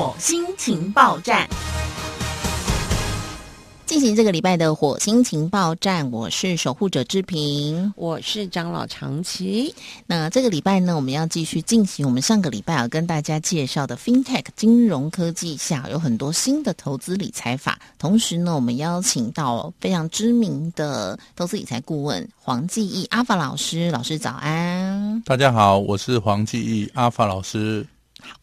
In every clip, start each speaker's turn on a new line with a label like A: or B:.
A: 火星情报站。
B: 进行这个礼拜的火星情报站，我是守护者志平，
C: 我是长老长崎。
B: 那这个礼拜呢，我们要继续进行我们上个礼拜要跟大家介绍的 FinTech 金融科技下有很多新的投资理财法。同时呢，我们邀请到非常知名的投资理财顾问黄继义阿法老师，老师早安。
D: 大家好，我是黄继义阿法老师。
B: 好，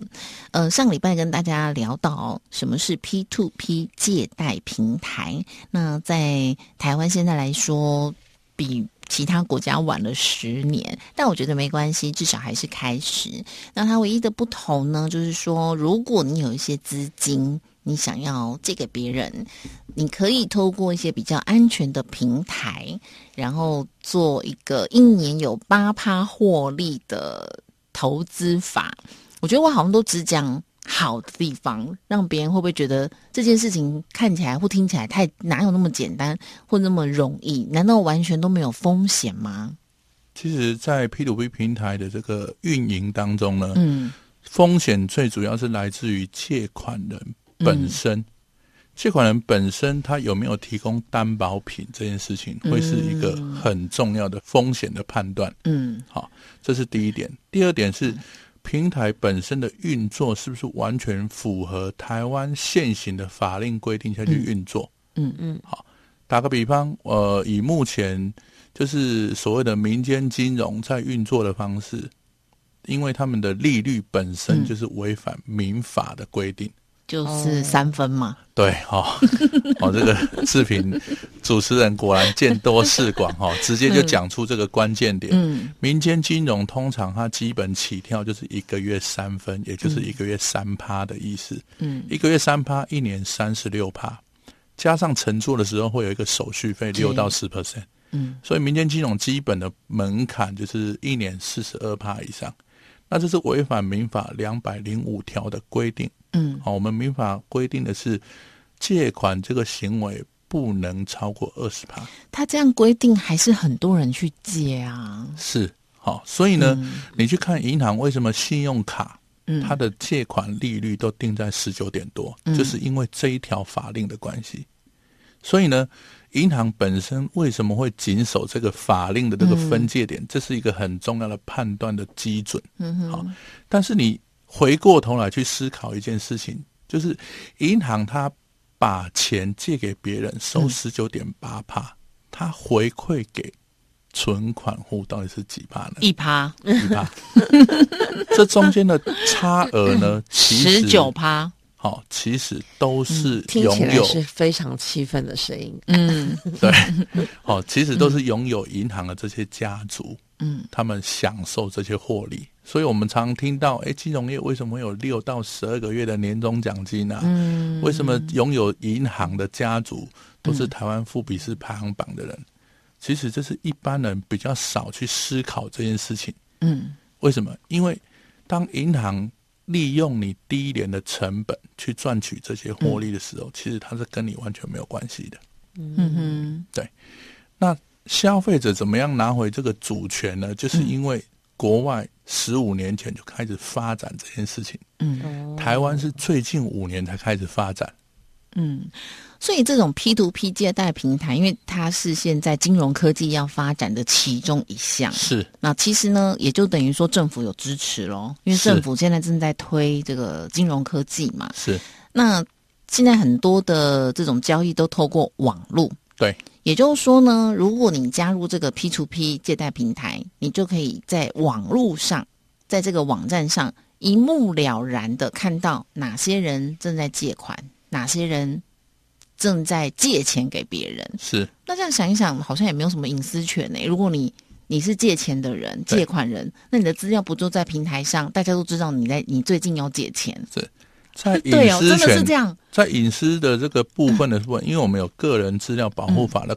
B: 呃，上礼拜跟大家聊到什么是 P to P 借贷平台。那在台湾现在来说，比其他国家晚了十年，但我觉得没关系，至少还是开始。那它唯一的不同呢，就是说，如果你有一些资金，你想要借给别人，你可以透过一些比较安全的平台，然后做一个一年有八趴获利的投资法。我觉得我好像都只讲好的地方，让别人会不会觉得这件事情看起来或听起来太哪有那么简单或那么容易？难道完全都没有风险吗？
D: 其实，在 P to P 平台的这个运营当中呢，嗯，风险最主要是来自于借款人本身，借款人本身他有没有提供担保品这件事情，会是一个很重要的风险的判断。嗯，好，这是第一点。第二点是。平台本身的运作是不是完全符合台湾现行的法令规定下去运作？嗯嗯，好，打个比方，呃，以目前就是所谓的民间金融在运作的方式，因为他们的利率本身就是违反民法的规定。
B: 就是三分嘛，
D: 对，哈，哦，这个视频主持人果然见多识广，哈，直接就讲出这个关键点。嗯，民间金融通常它基本起跳就是一个月三分，也就是一个月三趴的意思。嗯，一个月三趴，一年三十六趴，加上乘坐的时候会有一个手续费六到十 percent。嗯，所以民间金融基本的门槛就是一年四十二趴以上。那这是违反民法两百零五条的规定。嗯，好，我们民法规定的是借款这个行为不能超过二十趴。
B: 他这样规定还是很多人去借啊。
D: 是，好，所以呢，你去看银行为什么信用卡，它的借款利率都定在十九点多，就是因为这一条法令的关系。所以呢。银行本身为什么会谨守这个法令的这个分界点？这是一个很重要的判断的基准。嗯好，但是你回过头来去思考一件事情，就是银行它把钱借给别人，收十九点八帕，它回馈给存款户到底是几帕呢？
B: 一趴，
D: 一趴。这中间的差额呢？
B: 十九趴。
D: 好，其实都是拥有
C: 是非常气愤的声音。
D: 嗯，对，好，其实都是拥有银行的这些家族，嗯，他们享受这些获利。所以我们常听到，哎，金融业为什么会有六到十二个月的年终奖金呢？嗯，为什么拥有银行的家族都是台湾富比士排行榜的人？其实这是一般人比较少去思考这件事情。嗯，为什么？因为当银行利用你低廉的成本去赚取这些获利的时候，其实它是跟你完全没有关系的。嗯哼，对。那消费者怎么样拿回这个主权呢？就是因为国外十五年前就开始发展这件事情。嗯，台湾是最近五年才开始发展。
B: 嗯。所以这种 P to P 借贷平台，因为它是现在金融科技要发展的其中一项。
D: 是。
B: 那其实呢，也就等于说政府有支持咯，因为政府现在正在推这个金融科技嘛。
D: 是。
B: 那现在很多的这种交易都透过网络。
D: 对。
B: 也就是说呢，如果你加入这个 P to P 借贷平台，你就可以在网络上，在这个网站上一目了然的看到哪些人正在借款，哪些人。正在借钱给别人，
D: 是
B: 那这样想一想，好像也没有什么隐私权呢。如果你你是借钱的人、借款人，那你的资料不就在平台上？大家都知道你在你最近要借钱，
D: 是在隐私
B: 权是这样，
D: 在隐私的这个部分的部分，因为我们有个人资料保护法的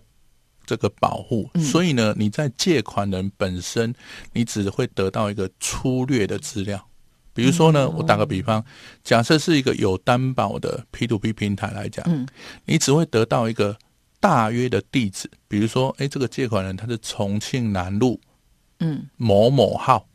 D: 这个保护，所以呢，你在借款人本身，你只会得到一个粗略的资料。比如说呢，我打个比方，假设是一个有担保的 P to P 平台来讲，嗯，你只会得到一个大约的地址。比如说，哎，这个借款人他是重庆南路，嗯，某某号，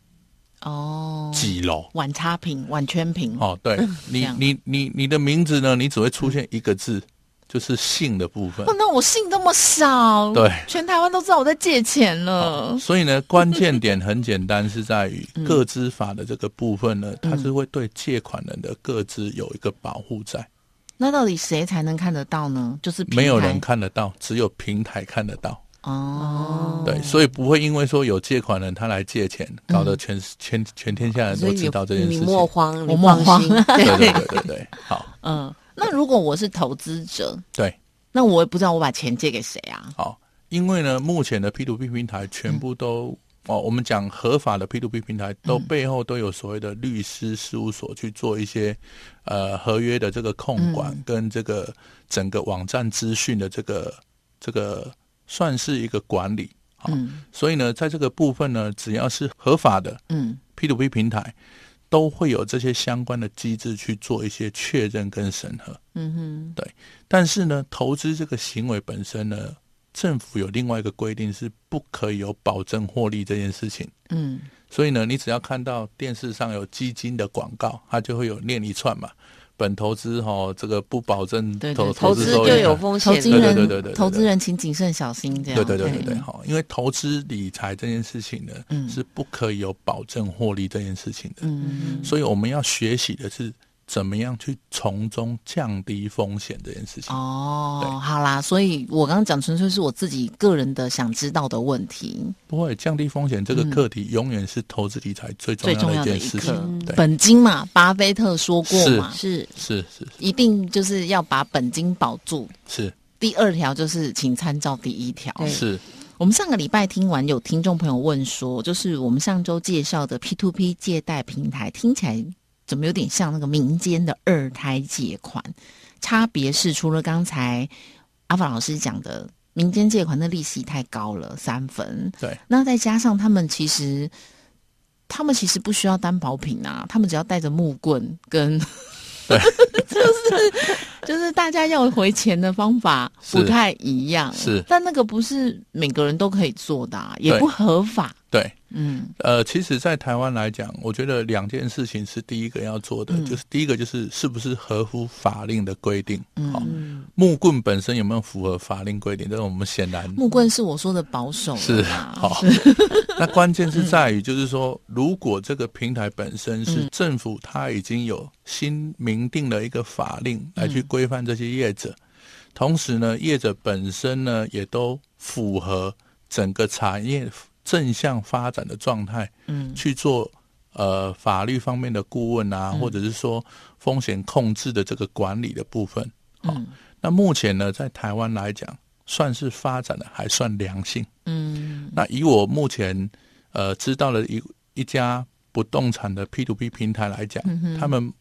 B: 哦，
D: 几楼。
B: 晚差评、晚圈屏，
D: 哦，对 你你你你的名字呢，你只会出现一个字，就是姓的部分
B: 哦，。那我姓这么少，
D: 对
B: 全台湾都知道我在借钱了。
D: 所以呢，关键点很简单，是在于个资法的这个部分呢，它是会对借款人的个资有一个保护在，
B: 那到底谁才能看得到呢？就是
D: 没有人看得到，只有平台看得到。
B: 哦，
D: 对，所以不会因为说有借款人他来借钱，搞得全全全天下人都知道这件事情。
C: 莫慌，
B: 我
C: 你
B: 莫慌。
D: 对对对对对，好
B: 嗯，那如果我是投资者，
D: 对
B: 那我也不知道我把钱借给谁啊？
D: 好，因为呢，目前的 P to P 平台全部都、哦，我们讲合法的 P to P 平台，都背后都有所谓的律师事务所去做一些呃合约的这个控管，跟这个整个网站资讯的这个这个算是一个管理。好，
B: 嗯
D: 所以呢，在这个部分呢，只要是合法的
B: 嗯
D: P to P 平台，都会有这些相关的机制去做一些确认跟审核。
B: 嗯哼，对
D: 但是呢，投资这个行为本身呢，政府有另外一个规定是不可以有保证获利这件事情。
B: 嗯
D: 所以呢，你只要看到电视上有基金的广告，它就会有念一串嘛。本投资哈、这个不保证
B: 对对
D: 投
C: 投资就。有风险
B: 投资
D: 对对
B: 人
D: 对对对对
B: 投资人请谨慎小心，这样。
D: 对对对对。对，好，因为投资理财这件事情呢，
B: 嗯。
D: 是不可以有保证获利这件事情的。
B: 嗯。
D: 所以我们要学习的是怎么样去从中降低风险这件事情。
B: 哦，好啦，所以我刚刚讲纯粹是我自己个人的想知道的问题，
D: 不会降低风险这个课题，永远是投资理财最重
B: 要的一
D: 件事情。对，
B: 本金嘛，巴菲特说过嘛，
C: 是。
D: 是。是
B: 一定就是要把本金保住。
D: 是。
B: 第二条就是请参照第一条。
D: 是，
B: 我们上个礼拜听完，有听众朋友问说，就是我们上周介绍的 P to P 借贷平台，听起来怎么有点像那个民间的二胎借款？差别是除了刚才阿法老师讲的，民间借款的利息太高了，三分，
D: 对
B: 那再加上他们其实。他们其实不需要担保品啊，他们只要带着木棍跟，就是就是大家要回钱的方法不太一样，
D: 是
B: 但那个不是每个人都可以做的、啊，也不合法。
D: 对。
B: 嗯
D: 呃，其实，在台湾来讲，我觉得两件事情是第一个要做的，
B: 嗯
D: 就是第一个就是是不是合乎法令的规定。好、
B: 嗯，
D: 木棍本身有没有符合法令规定？这是我们显然
B: 木棍是我说的保守
D: 是 好。那关键是在于，就是说，如果这个平台本身是政府，它已经有新明定了一个法令来去规范这些业者，同时呢，业者本身呢也都符合整个产业正向发展的状态，
B: 嗯。
D: 去做呃法律方面的顾问啊，或者是说风险控制的这个管理的部分。好、
B: 嗯
D: 那目前呢，在台湾来讲，算是发展的还算良性。
B: 嗯。
D: 那以我目前呃知道的一一家不动产的 P to P 平台来讲，
B: 嗯
D: 他们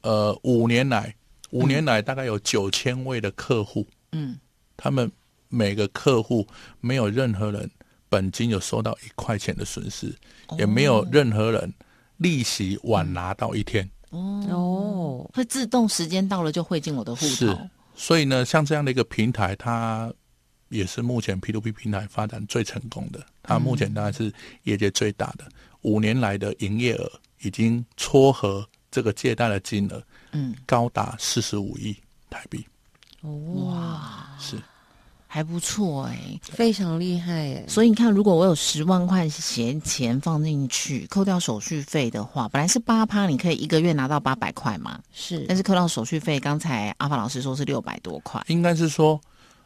D: 呃五年来五年来大概有九千位的客户，
B: 嗯。
D: 他们每个客户没有任何人本金有收到一块钱的损失，也没有任何人利息晚拿到一天。
C: 哦，
B: 会自动时间到了就汇进我的户
D: 是
B: 头。
D: 所以呢，像这样的一个平台，它也是目前 P to P 平台发展最成功的。它目前当然是业界最大的，五年来的营业额已经撮合这个借贷的金额
B: 嗯，
D: 高达四十五亿台币。
B: 哇，
D: 是
B: 还不错哎、
C: 非常厉害哎！
B: 所以你看，如果我有十万块闲钱放进去，扣掉手续费的话，本来是八趴，你可以一个月拿到八百块嘛。
C: 是
B: 但是扣掉手续费，刚才阿法老师说是六百多块。
D: 应该是说，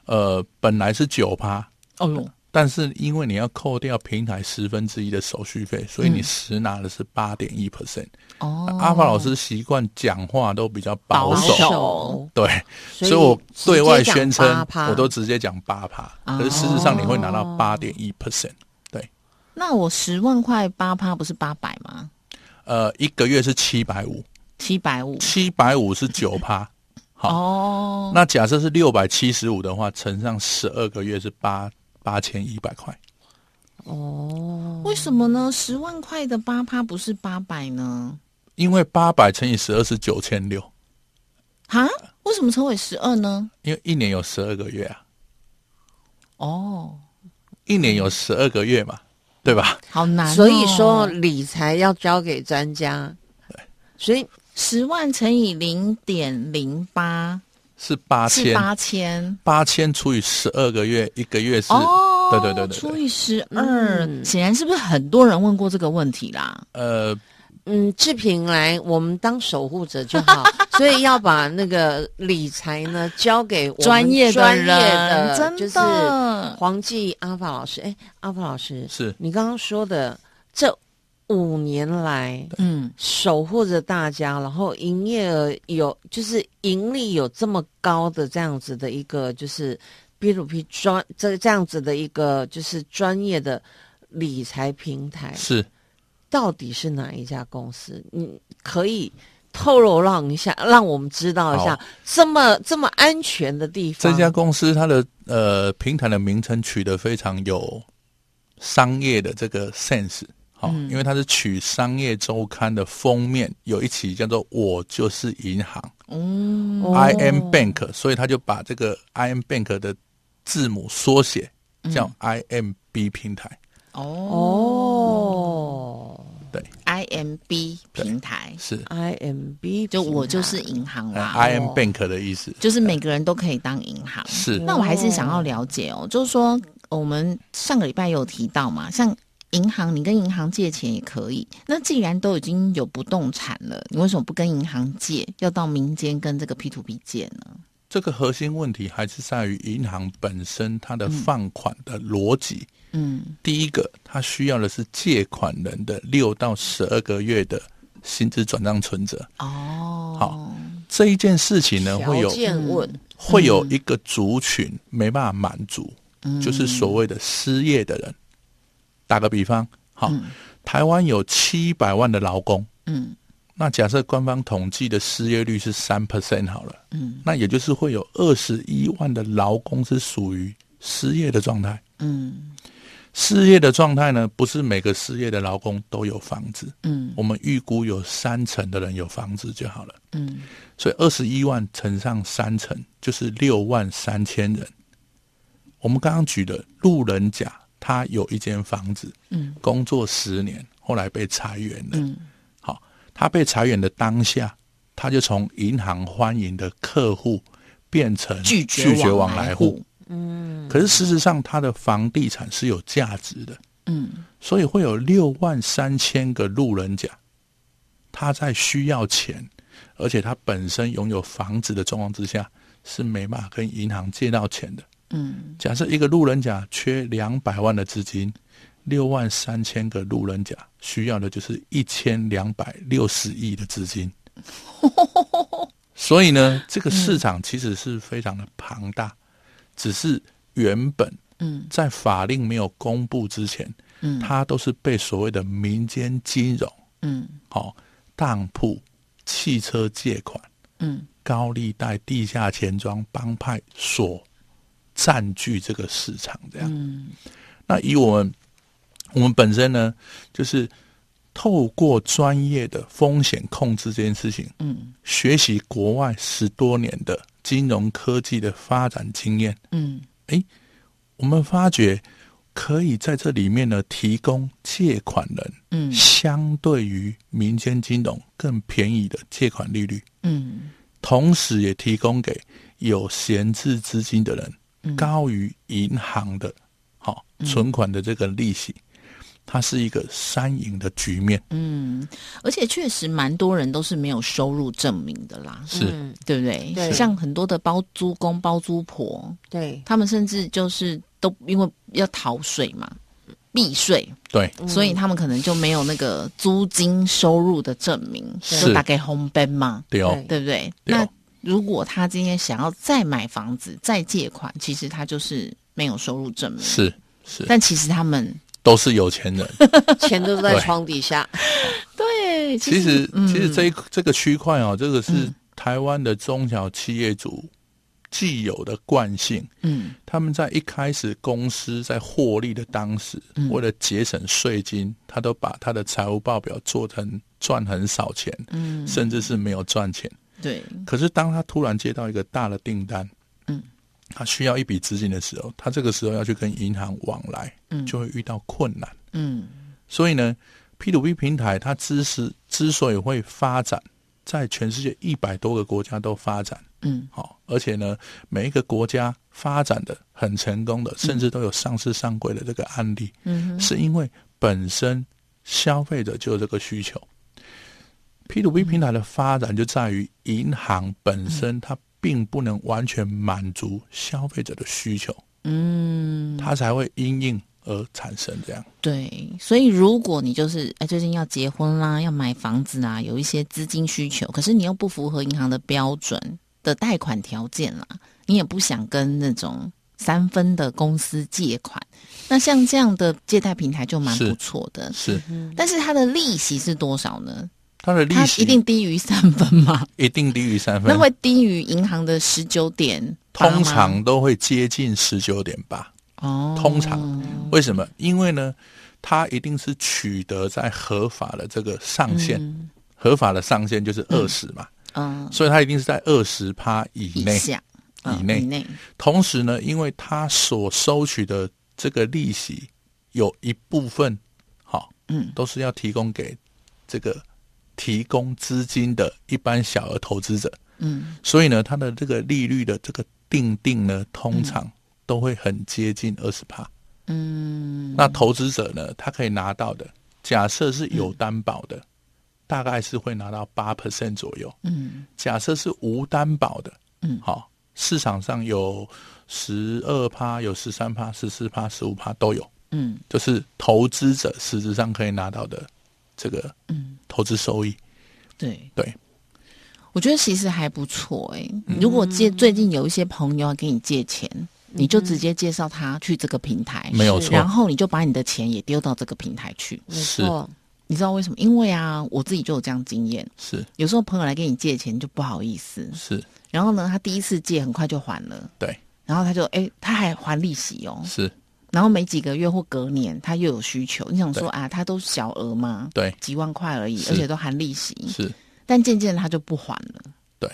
D: 呃，本来是九趴，
B: 哦哟，
D: 但是因为你要扣掉平台十分之一的手续费，所以你
B: 嗯
D: 实拿的是八点一 percent。
B: 哦，
D: 阿法老师习惯讲话都比较保
B: 保
D: 守，对，
C: 所
D: 所以我对外宣称
C: 直接讲8%
D: 我都直接讲八趴，
B: 哦
D: 可是事实上你会拿到八点一 percent。对，
B: 那我十万块八趴不是八百吗？
D: 呃，一个月是七百五，
B: 七百五。
D: 七百五是九趴。好，
B: 哦，
D: 那假设是六百七十五的话，乘上十二个月是八八千一百块。
C: 哦，
B: 为什么呢？十万块的八趴不是八百呢？
D: 因为八百乘以十二是九千六，
B: 哈？为什么称为十二呢？
D: 因为一年有十二个月啊，
B: 哦，
D: 一年有十二个月嘛，对吧？
B: 好难哦、
C: 所以说理财要交给专家。对所以
B: 十万乘以零点零八
D: 是八千，
B: 是八千，
D: 八千除以十二个月，一个月是，
B: 哦，
D: 对对对对对。
B: 除以十二，
C: 嗯。
B: 显然是不是很多人问过这个问题啦？
D: 呃，
C: 嗯，志平来，我们当守护者就好，所以要把那个理财呢交给
B: 专业
C: 专业
B: 人，
C: 的，
B: 真
C: 就是，黄记阿法老师。哎，阿法老师，
D: 是。
C: 你刚刚说的这五年来
B: 嗯
C: 守护着大家，然后营业额有就是盈利有这么高的这样子的一个就是 B to P 专这这样子的一个就是专业的理财平台，
D: 是
C: 到底是哪一家公司？你可以透露让一下，让我们知道一下
D: 好
C: 这么这么安全的地方。
D: 这家公司它的呃平台的名称取得非常有商业的这个 sense。好、
B: 嗯。
D: 因为它是取《商业周刊》的封面有一期叫做“我就是银行”，
B: 嗯
C: 哦。
D: I am Bank，所以他就把这个 I am Bank 的字母缩写叫 IMB 平台。
B: 哦。
C: 哦
B: ，IMB 平台，
D: 是
C: ，IMB
B: 就我就是银行
D: 呃
B: 啦
D: ，I am
C: 哦
D: Bank 的意思。
B: 就是每个人都可以当银行。
D: 是。
B: 那我还是想要了解哦，就是说我们上个礼拜有提到嘛，像银行，你跟银行借钱也可以。那既然都已经有不动产了，你为什么不跟银行借，要到民间跟这个 P to P 借呢？
D: 这个核心问题还是在于银行本身它的放款的逻辑。
B: 嗯
D: 第一个，它需要的是借款人的六到十二个月的薪资转账存折。
B: 哦，
D: 好这一件事情呢，会有会有一个族群没办法满足，
B: 嗯
D: 就是所谓的失业的人。打个比方，好，
B: 嗯
D: 台湾有七百万的劳工，
B: 嗯
D: 那假设官方统计的失业率是三 percent 好了，
B: 嗯
D: 那也就是会有二十一万的劳工是属于失业的状态。
B: 嗯
D: 失业的状态呢，不是每个失业的劳工都有房子，
B: 嗯
D: 我们预估有三成的人有房子就好了。
B: 嗯
D: 所以二十一万乘上三成，就是六万三千人。我们刚刚举的路人甲，他有一间房子，
B: 嗯
D: 工作十年，后来被裁员了。
B: 嗯
D: 好，他被裁员的当下，他就从银行欢迎的客户变成
B: 拒绝
D: 拒绝
B: 往
D: 往来
B: 户
D: 户。嗯，可是事实上，他的房地产是有价值的，
B: 嗯
D: 所以会有六万三千个路人甲，他在需要钱，而且他本身拥有房子的状况之下，是没办法跟银行借到钱的。
B: 嗯。
D: 假设一个路人甲缺两百万的资金，六万三千个路人甲需要的就是一千两百六十亿的资金。所以呢，这个市场其实是非常的庞大，只是原本
B: 嗯。
D: 在法令没有公布之前，
B: 嗯。
D: 它都是被所谓的民间金融、
B: 嗯。
D: 好、当铺、汽车借款、
B: 嗯。
D: 高利贷、地下钱庄帮派所占据这个市场。这样，
B: 嗯。
D: 那以我们我们本身呢，就是透过专业的风险控制这件事情，
B: 嗯。
D: 学习国外十多年的金融科技的发展经验，
B: 嗯。
D: 我们发觉可以在这里面呢提供借款人
B: 嗯。
D: 相对于民间金融更便宜的借款利率，
B: 嗯。
D: 同时也提供给有闲置资金的人高于银行的好、存款的这个利息，它是一个三赢的局面。
B: 嗯，而且确实蛮多人都是没有收入证明的啦，
D: 是，
C: 嗯，
B: 对不对？
C: 对。
B: 像很多的包租公、包租婆，
C: 对，
B: 他们甚至就是都因为要逃税嘛，避税，
D: 对，
B: 所以他们可能就没有那个租金收入的证明，
D: 是。
B: 就打给红本嘛，
D: 对哦，
B: 对不对？
D: 对哦。
B: 那如果他今天想要再买房子、再借款，其实他就是没有收入证明。，
D: 是是，
B: 但其实他们
D: 都是有钱人。
C: 钱都在床底下。
B: 对，
D: 其实，
B: 嗯
D: 其实这一这个区块哦，这个是
B: 嗯
D: 台湾的中小企业主既有的惯性。
B: 嗯
D: 他们在一开始公司在获利的当时，
B: 嗯
D: 为了节省税金，他都把他的财务报表做成赚很少钱，
B: 嗯，
D: 甚至是没有赚钱。
B: 对，
D: 可是当他突然接到一个大的订单，
B: 嗯，
D: 他需要一笔资金的时候，他这个时候要去跟银行往来，
B: 嗯。
D: 就会遇到困难。
B: 嗯。
D: 所以呢，P to P 平台它之是之所以会发展，在全世界一百多个国家都发展，
B: 嗯。
D: 好，而且呢，每一个国家发展的很成功的，甚至都有上市上柜的这个案例，
B: 嗯
D: 是因为本身消费者就有这个需求。P to P 平台的发展就在于银行本身它并不能完全满足消费者的需求，
B: 嗯，
D: 它才会因应而产生这样。
B: 对，所以如果你就是哎最近要结婚啦，要买房子啊，有一些资金需求，可是你又不符合银行的标准的贷款条件啦，你也不想跟那种三分的公司借款，那像这样的借贷平台就蛮不错的。
D: 是
B: 但是它的利息是多少呢？
D: 它的利息
B: 它一定低于三分吗？
D: 一定低于三分，
B: 那会低于银行的十九点
D: 通常都会接近十九点八。
B: 哦，
D: 通常。为什么？因为呢，它一定是取得在合法的这个上限，合法的上限就是二十嘛，
B: 嗯。
D: 所以它一定是在二十趴以内。
B: 以
D: 内。
B: 以内。
D: 同时呢，因为它所收取的这个利息有一部分，好，
B: 嗯。
D: 都是要提供给这个提供资金的一般小额投资者，
B: 嗯。
D: 所以呢，它的这个利率的这个定定呢，通常都会很接近二十帕。
B: 嗯。
D: 那投资者呢，他可以拿到的，假设是有担保的，大概是会拿到八 percent 左右。
B: 嗯。
D: 假设是无担保的，
B: 嗯。
D: 好，市场上有十二趴、有十三趴、十四趴、十五趴都有，
B: 嗯。
D: 就是投资者实质上可以拿到的这个
B: 嗯，
D: 投资收益。
B: 对。
D: 对，
B: 我觉得其实还不错哎、如果借最近有一些朋友要给你借钱，你就直接介绍他去这个平台，
D: 没有错。
B: 然后你就把你的钱也丢到这个平台去。
C: 没
D: 是
C: 错，
B: 你知道为什么？因为啊，我自己就有这样经验。
D: 是。
B: 有时候朋友来跟你借钱就不好意思，
D: 是。
B: 然后呢，他第一次借很快就还了，
D: 对，
B: 然后他就哎，他还还利息哦，
D: 是，
B: 然后没几个月或隔年他又有需求，你想说啊，他都小额嘛，
D: 对，
B: 几万块而已，而且都含利息，
D: 是，
B: 但渐渐他就不还了，
D: 对，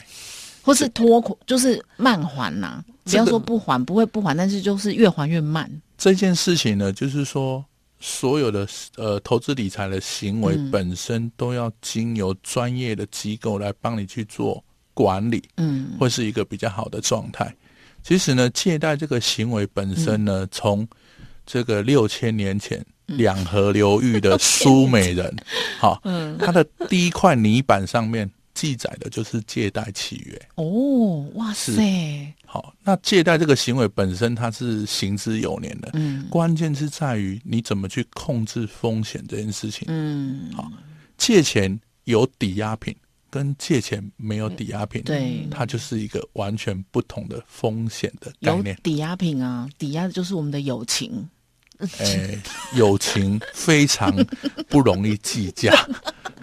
B: 或是拖款，就是慢还呐、不要说不还，不会不还，但是就是越还越慢。
D: 这件事情呢，就是说，所有的呃投资理财的行为
B: 嗯。
D: 本身都要经由专业的机构来帮你去做管理，
B: 嗯。
D: 会是一个比较好的状态。其实呢，借贷这个行为本身呢，从这个六千年前两河流域的苏美人，好，
B: 嗯，
D: 他的第一块泥板上面记载的就是借贷契约。
B: 哦，哇塞，
D: 好，那借贷这个行为本身它是行之有年的，
B: 嗯。
D: 关键是在于你怎么去控制风险这件事情。
B: 嗯，
D: 好借钱有抵押品跟借钱没有抵押品，
B: 对
D: 它就是一个完全不同的风险的概念。
B: 抵押品啊，抵押的就是我们的友情。
D: 哎，友情非常不容易计价，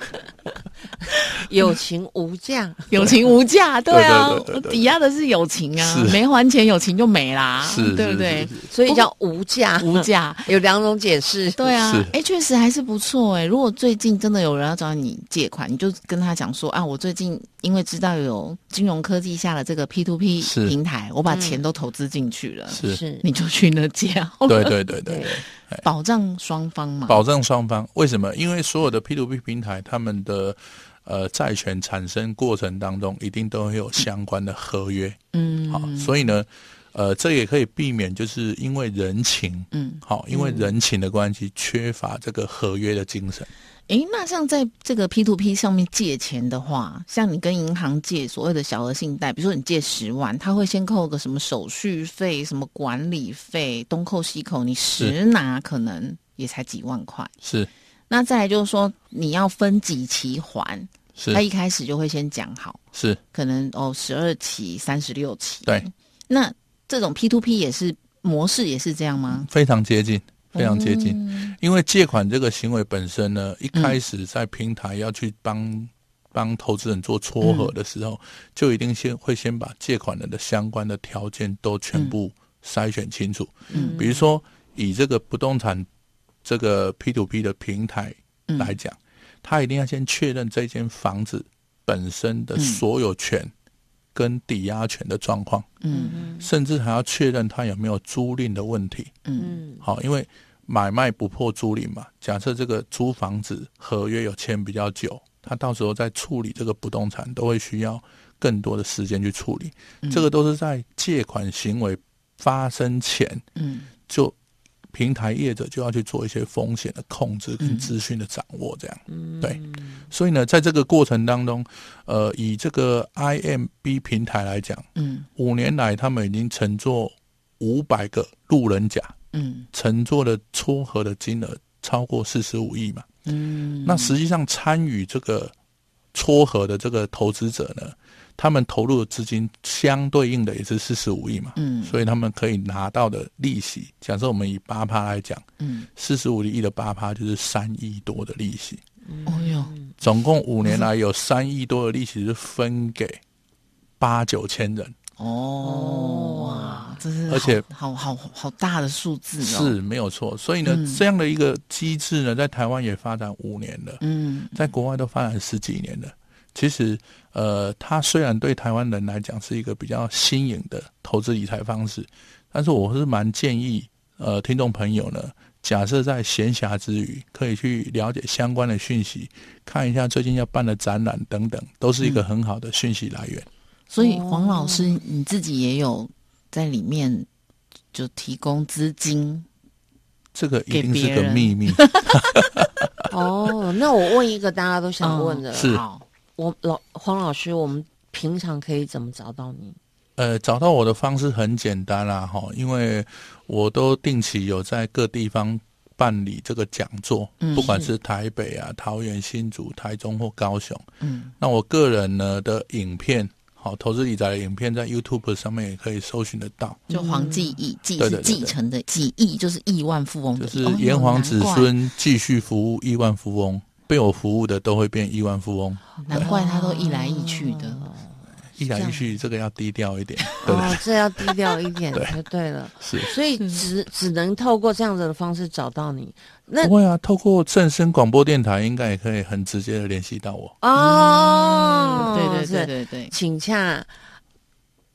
C: 友情无价，
B: 友情无价，对啊，抵押的是友情啊
D: 是，
B: 没还钱友情就没啦，
D: 是是
B: 对？不对
C: 所以叫无价。
B: 无价，
C: 有两种解释。
B: 对啊
D: 是，
B: 哎，确实还是不错哎。如果最近真的有人要找你借款，你就跟他讲说啊，我最近因为知道有金融科技下的这个 P to P 平台，我把钱都投资进去了，
D: 是，
C: 是。
B: 你就去那借
D: 对对对。对，
B: 保障双方嘛。
D: 保障双方。为什么？因为所有的 P to P 平台，他们的呃债权产生过程当中，一定都会有相关的合约。
B: 嗯，
D: 好，所以呢，呃，这也可以避免，就是因为人情，
B: 嗯，
D: 好，因为人情的关系，缺乏这个合约的精神。
B: 诶，那像在这个 P to P 上面借钱的话，像你跟银行借所谓的小额信贷，比如说你借十万，他会先扣个什么手续费、什么管理费，东扣西扣，你实拿可能也才几万块。
D: 是。
B: 那再来就是说，你要分几期还，
D: 是。
B: 他一开始就会先讲好，
D: 是，
B: 可能哦十二期、三十六期。
D: 对，
B: 那这种 P to P 也是模式也是这样吗？
D: 非常接近，非常接近。
B: 嗯。
D: 因为借款这个行为本身呢，一开始在平台要去帮帮投资人做撮合的时候，就一定先会先把借款人的相关的条件都全部筛选清楚。
B: 嗯。
D: 比如说以这个不动产这个 P to P 的平台来讲，他一定要先确认这间房子本身的所有权跟抵押权的状况，
B: 嗯
D: 甚至还要确认他有没有租赁的问题。
B: 嗯
C: 嗯
D: 好，因为买卖不破租赁嘛。假设这个租房子合约有签比较久，他到时候在处理这个不动产都会需要更多的时间去处理。这个都是在借款行为发生前
B: 嗯
D: 就。平台业者就要去做一些风险的控制跟资讯的掌握，这样，对。所以呢，在这个过程当中，呃，以这个 IMB 平台来讲，
B: 嗯。
D: 五年来他们已经乘坐五百个路人甲，
B: 嗯。
D: 乘坐的撮合的金额超过四十五亿嘛。
B: 嗯，
D: 那实际上参与这个撮合的这个投资者呢，他们投入的资金相对应的也是四十五亿嘛。
B: 嗯
D: 所以他们可以拿到的利息，假设我们以八趴来讲，
B: 嗯，
D: 四十五亿的八趴就是三亿多的利息。
B: 哦哟，
D: 总共五年来有三亿多的利息是分给八九千人，
B: 哦哇，这是
D: 而且
B: 好好好好大的数字哦，
D: 是没有错。所以呢，
B: 嗯
D: 这样的一个机制呢，在台湾也发展五年了，
B: 嗯
D: 在国外都发展十几年了。其实，呃，它虽然对台湾人来讲是一个比较新颖的投资理财方式，但是我是蛮建议，呃，听众朋友呢，假设在闲暇之余，可以去了解相关的讯息，看一下最近要办的展览等等，都是一个很好的讯息来源。
B: 所以黄老师你自己也有在里面就提供资金，
D: 这个一定是个秘密。
C: 哦，那我问一个大家都想问的，
D: 是
B: 好，
C: 我老黄老师，我们平常可以怎么找到你？
D: 呃，找到我的方式很简单啦，哈，因为我都定期有在各地方办理这个讲座，
B: 嗯
D: 不管是台北啊、桃园、新竹、台中或高雄。
B: 嗯
D: 那我个人呢的影片，好，投资理财的影片在 YouTube 上面也可以搜寻得到，
B: 就黄继义，继是继承的继，亿就是亿万富翁，
D: 就是
B: 哦
D: 炎黄子，孙继续服务亿万富翁，被我服务的都会变亿万富翁，
B: 难怪他都一来一去的，
D: 一来一去，这个要低调一点，对不对？
C: 哦，这要低调一点
D: 对
C: 就对了。
D: 是。
C: 所以只只能透过这样子的方式找到你。那
D: 不会啊，透过正声广播电台，应该也可以很直接的联系到我。
C: 哦，
B: 对对对对对，
C: 请洽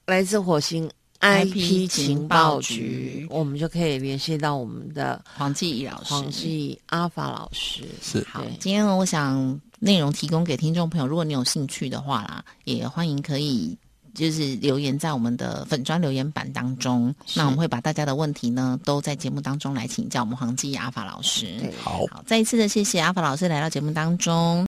C: 来自火星
B: IP
C: 情报
B: 局
C: 局，我们就可以联系到我们的
B: 黄继义老师，
C: 黄系阿法老师。
D: 是
B: 好，今天呢，我想内容提供给听众朋友，如果你有兴趣的话啦，也欢迎可以就是留言在我们的粉砖留言板当中。那我们会把大家的问题呢，都在节目当中来请教我们黄继阿法老师。
D: 好。
B: 好，再一次的谢谢阿法老师来到节目当中。